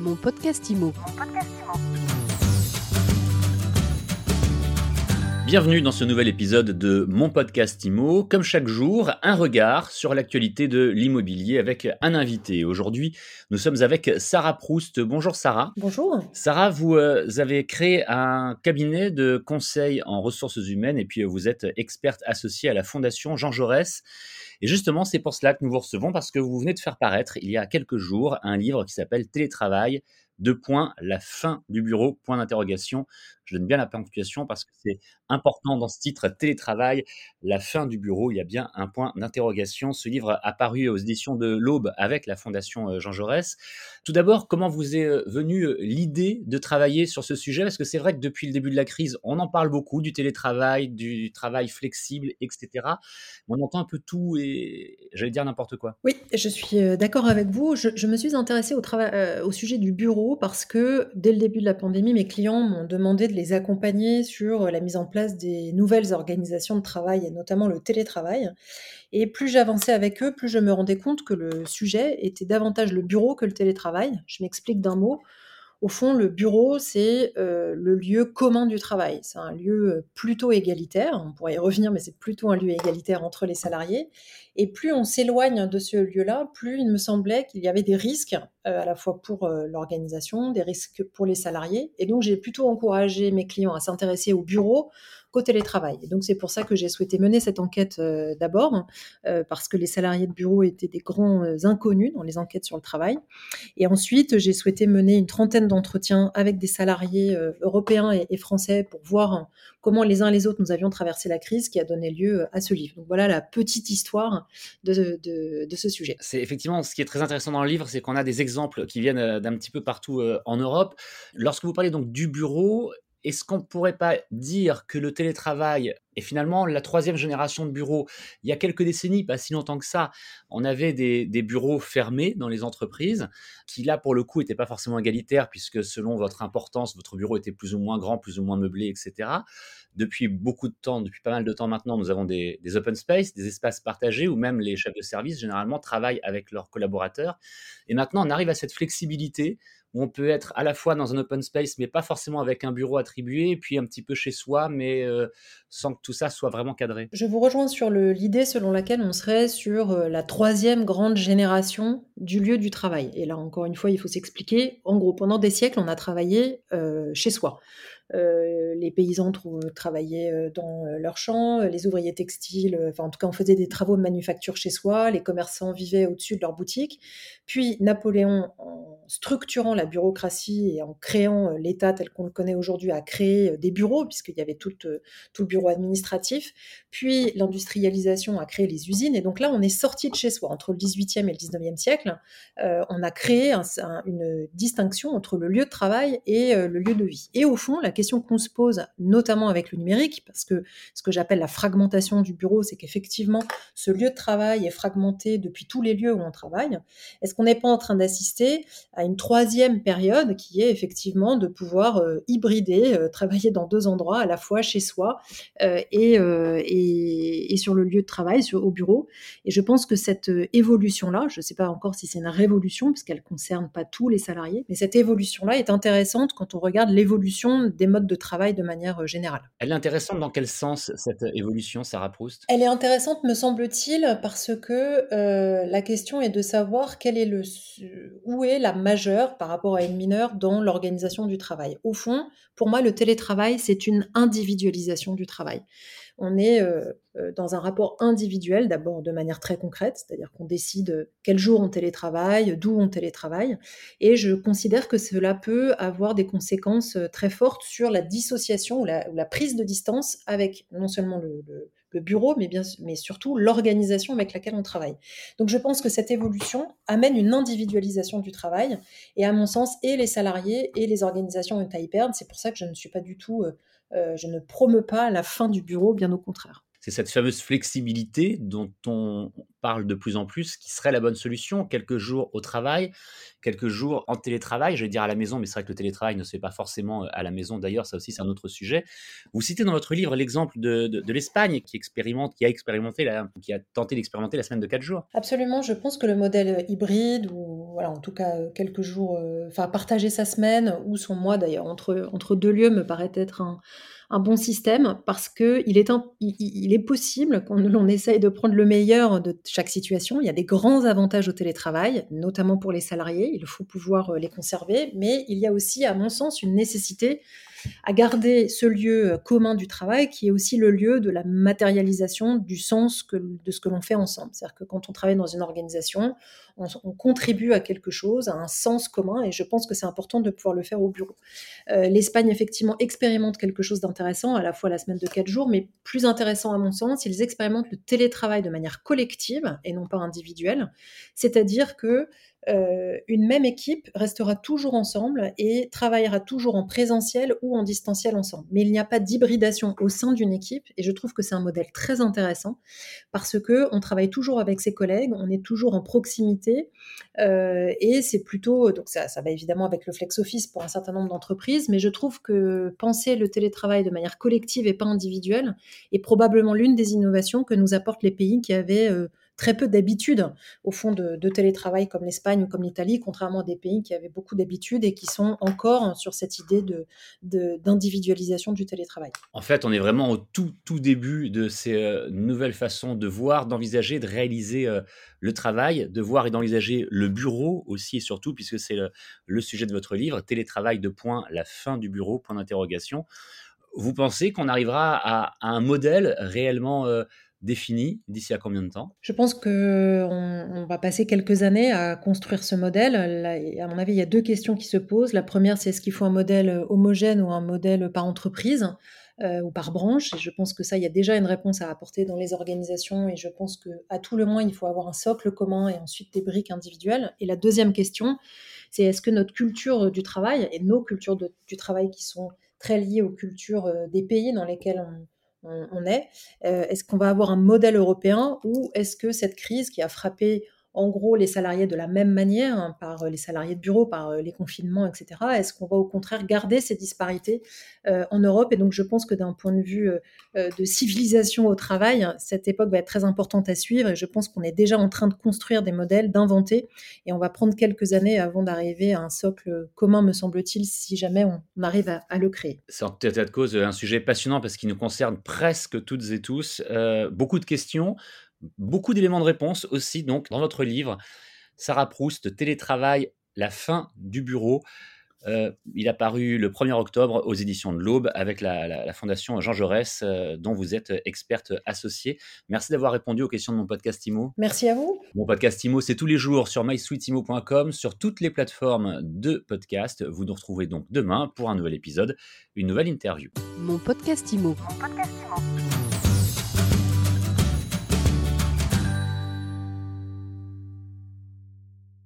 Mon podcast IMO. Bienvenue dans ce nouvel épisode de mon podcast IMO. Comme chaque jour, un regard sur l'actualité de l'immobilier avec un invité. Aujourd'hui, nous sommes avec Sarah Proust. Bonjour Sarah. Bonjour. Sarah, vous euh, avez créé un cabinet de conseil en ressources humaines et puis euh, vous êtes experte associée à la Fondation Jean Jaurès. Et justement, c'est pour cela que nous vous recevons parce que vous venez de faire paraître il y a quelques jours un livre qui s'appelle Télétravail, deux points, la fin du bureau, point d'interrogation. Je donne bien la ponctuation parce que c'est important dans ce titre, télétravail, la fin du bureau, il y a bien un point d'interrogation. Ce livre a paru aux éditions de l'Aube avec la Fondation euh, Jean Jaurès. Tout d'abord, comment vous est euh, venue euh, l'idée de travailler sur ce sujet? Parce que c'est vrai que depuis le début de la crise, on en parle beaucoup, du télétravail, du travail flexible, etc. On entend un peu tout et j'allais dire n'importe quoi. Oui, je suis d'accord avec vous. Je, me suis intéressée au, au sujet du bureau parce que dès le début de la pandémie, mes clients m'ont demandé de les accompagner sur la mise en place des nouvelles organisations de travail et notamment le télétravail. Et plus j'avançais avec eux, plus je me rendais compte que le sujet était davantage le bureau que le télétravail. Je m'explique d'un mot. Au fond, le bureau, c'est euh, le lieu commun du travail. C'est un lieu euh, plutôt égalitaire. On pourrait y revenir, mais c'est plutôt un lieu égalitaire entre les salariés. Et plus on s'éloigne de ce lieu-là, plus il me semblait qu'il y avait des risques, à la fois pour l'organisation, des risques pour les salariés. Et donc, j'ai plutôt encouragé mes clients à s'intéresser au bureau qu'au télétravail. Et donc c'est pour ça que j'ai souhaité mener cette enquête euh, d'abord, euh, parce que les salariés de bureau étaient des grands euh, inconnus dans les enquêtes sur le travail. Et ensuite, j'ai souhaité mener une trentaine d'entretiens avec des salariés européens et, français pour voir comment les uns et les autres nous avions traversé la crise qui a donné lieu à ce livre. Donc voilà la petite histoire de, de, de ce sujet. C'est effectivement ce qui est très intéressant dans le livre, c'est qu'on a des exemples qui viennent d'un petit peu partout en Europe. Lorsque vous parlez donc du bureau, est-ce qu'on ne pourrait pas dire que le télétravail est finalement la troisième génération de bureaux Il y a quelques décennies, pas si longtemps que ça, on avait des, bureaux fermés dans les entreprises, qui là, pour le coup, n'étaient pas forcément égalitaires, puisque selon votre importance, votre bureau était plus ou moins grand, plus ou moins meublé, etc. Depuis beaucoup de temps, depuis pas mal de temps maintenant, nous avons des, des open space, des espaces partagés, où même les chefs de service, généralement, travaillent avec leurs collaborateurs. Et maintenant, on arrive à cette flexibilité on peut être à la fois dans un open space, mais pas forcément avec un bureau attribué, puis un petit peu chez soi, mais euh, sans que tout ça soit vraiment cadré. Je vous rejoins sur l'idée selon laquelle on serait sur euh, la troisième grande génération du lieu du travail. Et là, encore une fois, il faut s'expliquer. En gros, pendant des siècles, on a travaillé euh, chez soi. Euh, les paysans travaillaient euh, dans euh, leurs champs, les ouvriers textiles, enfin en tout cas on faisait des travaux de manufacture chez soi, les commerçants vivaient au-dessus de leur boutique. Puis Napoléon, en structurant la bureaucratie et en créant l'État tel qu'on le connaît aujourd'hui, a créé des bureaux, puisqu'il y avait tout, tout le bureau administratif. Puis l'industrialisation a créé les usines, et donc là on est sorti de chez soi. Entre le 18e et le 19e siècle, on a créé une distinction entre le lieu de travail et le lieu de vie. Et au fond, la question qu'on se pose, notamment avec le numérique, parce que ce que j'appelle la fragmentation du bureau, c'est qu'effectivement, ce lieu de travail est fragmenté depuis tous les lieux où on travaille. Est-ce qu'on n'est pas en train d'assister à une troisième période qui est effectivement de pouvoir euh, hybrider, euh, travailler dans deux endroits, à la fois chez soi euh, et, et, sur le lieu de travail, au bureau? Et je pense que cette évolution-là, je ne sais pas encore si c'est une révolution, puisqu'elle ne concerne pas tous les salariés, mais cette évolution-là est intéressante quand on regarde l'évolution des modes de travail de manière euh, générale. Elle est intéressante dans quel sens cette évolution, Sarah Proust? Elle est intéressante, me semble-t-il, parce que euh, la question est de savoir quel est le, où est la majeure par rapport à une mineure dans l'organisation du travail. Au fond, pour moi, le télétravail, c'est une individualisation du travail on est euh, dans un rapport individuel, d'abord de manière très concrète, c'est-à-dire qu'on décide quel jour on télétravaille, d'où on télétravaille, et je considère que cela peut avoir des conséquences très fortes sur la dissociation ou la, prise de distance avec non seulement le, bureau, mais, bien, mais surtout l'organisation avec laquelle on travaille. Donc je pense que cette évolution amène une individualisation du travail, et à mon sens, et les salariés et les organisations ont à y perdre. C'est pour ça que je ne suis pas du tout euh, je ne promeux pas la fin du bureau, bien au contraire. C'est cette fameuse flexibilité dont on parle de plus en plus qui serait la bonne solution. Quelques jours au travail, quelques jours en télétravail, je vais dire à la maison, mais c'est vrai que le télétravail ne se fait pas forcément à la maison. D'ailleurs, ça aussi, c'est un autre sujet. Vous citez dans votre livre l'exemple de, l'Espagne qui expérimente, qui a expérimenté, qui a tenté d'expérimenter la semaine de 4 jours. Absolument. Je pense que le modèle hybride, ou en tout cas quelques jours, euh, enfin partager sa semaine ou son mois d'ailleurs entre, deux lieux me paraît être un bon système parce que il est, possible qu'on essaye de prendre le meilleur de chaque situation. Il y a des grands avantages au télétravail, notamment pour les salariés. Il faut pouvoir euh, les conserver, mais il y a aussi, à mon sens, une nécessité à garder ce lieu euh, commun du travail qui est aussi le lieu de la matérialisation du sens de ce que l'on fait ensemble. C'est-à-dire que quand on travaille dans une organisation, on, contribue à quelque chose, à un sens commun, et je pense que c'est important de pouvoir le faire au bureau. Euh, L'Espagne, effectivement, expérimente quelque chose d'intéressant, à la fois la semaine de quatre jours, mais plus intéressant à mon sens, ils expérimentent le télétravail de manière collective et non pas individuelle. C'est-à-dire que euh, une même équipe restera toujours ensemble et travaillera toujours en présentiel ou en distanciel ensemble. Mais il n'y a pas d'hybridation au sein d'une équipe et je trouve que c'est un modèle très intéressant parce que on travaille toujours avec ses collègues, on est toujours en proximité euh, et c'est plutôt donc ça, ça va évidemment avec le flex office pour un certain nombre d'entreprises, mais je trouve que penser le télétravail de manière collective et pas individuelle est probablement l'une des innovations que nous apportent les pays qui avaient euh, très peu d'habitude au fond de, télétravail comme l'Espagne ou comme l'Italie, contrairement à des pays qui avaient beaucoup d'habitudes et qui sont encore sur cette idée de, d'individualisation du télétravail. En fait, on est vraiment au tout, tout début de ces euh, nouvelles façons de voir, d'envisager, de réaliser euh, le travail, de voir et d'envisager le bureau aussi et surtout, puisque c'est le, sujet de votre livre, télétravail de point, la fin du bureau, point d'interrogation. Vous pensez qu'on arrivera à, un modèle réellement... Euh, défini d'ici à combien de temps? Je pense qu'on on va passer quelques années à construire ce modèle. à mon avis, il y a deux questions qui se posent. La première, c'est est-ce qu'il faut un modèle homogène ou un modèle par entreprise euh, ou par branche? Et je pense que ça, il y a déjà une réponse à apporter dans les organisations. Et je pense qu'à tout le moins, il faut avoir un socle commun et ensuite des briques individuelles. Et la deuxième question, c'est est-ce que notre culture du travail et nos cultures du travail qui sont très liées aux cultures euh, des pays dans lesquels on on, est. Euh, est-ce qu'on va avoir un modèle européen ou est-ce que cette crise qui a frappé en gros les salariés de la même manière, hein, par euh, les salariés de bureau, par euh, les confinements, etc. Est-ce qu'on va au contraire garder ces disparités euh, en Europe? Et donc je pense que d'un point de vue de civilisation au travail, cette époque va être très importante à suivre et je pense qu'on est déjà en train de construire des modèles, d'inventer et on va prendre quelques années avant d'arriver à un socle commun, me semble-t-il, si jamais on, arrive à, le créer. C'est en tête de cause un sujet passionnant parce qu'il nous concerne presque toutes et tous. beaucoup de questions. Beaucoup d'éléments de réponse aussi, donc, dans votre livre. Sarah Proust, Télétravail, la fin du bureau. Euh, il a paru le 1er octobre aux éditions de l'Aube avec la, Fondation Jean Jaurès, euh, dont vous êtes experte associée. Merci d'avoir répondu aux questions de mon podcast IMO. Merci à vous. Mon podcast IMO, c'est tous les jours sur mysweetimo.com, sur toutes les plateformes de podcast. Vous nous retrouvez donc demain pour un nouvel épisode, une nouvelle interview. Mon podcast IMO. Mon podcast IMO.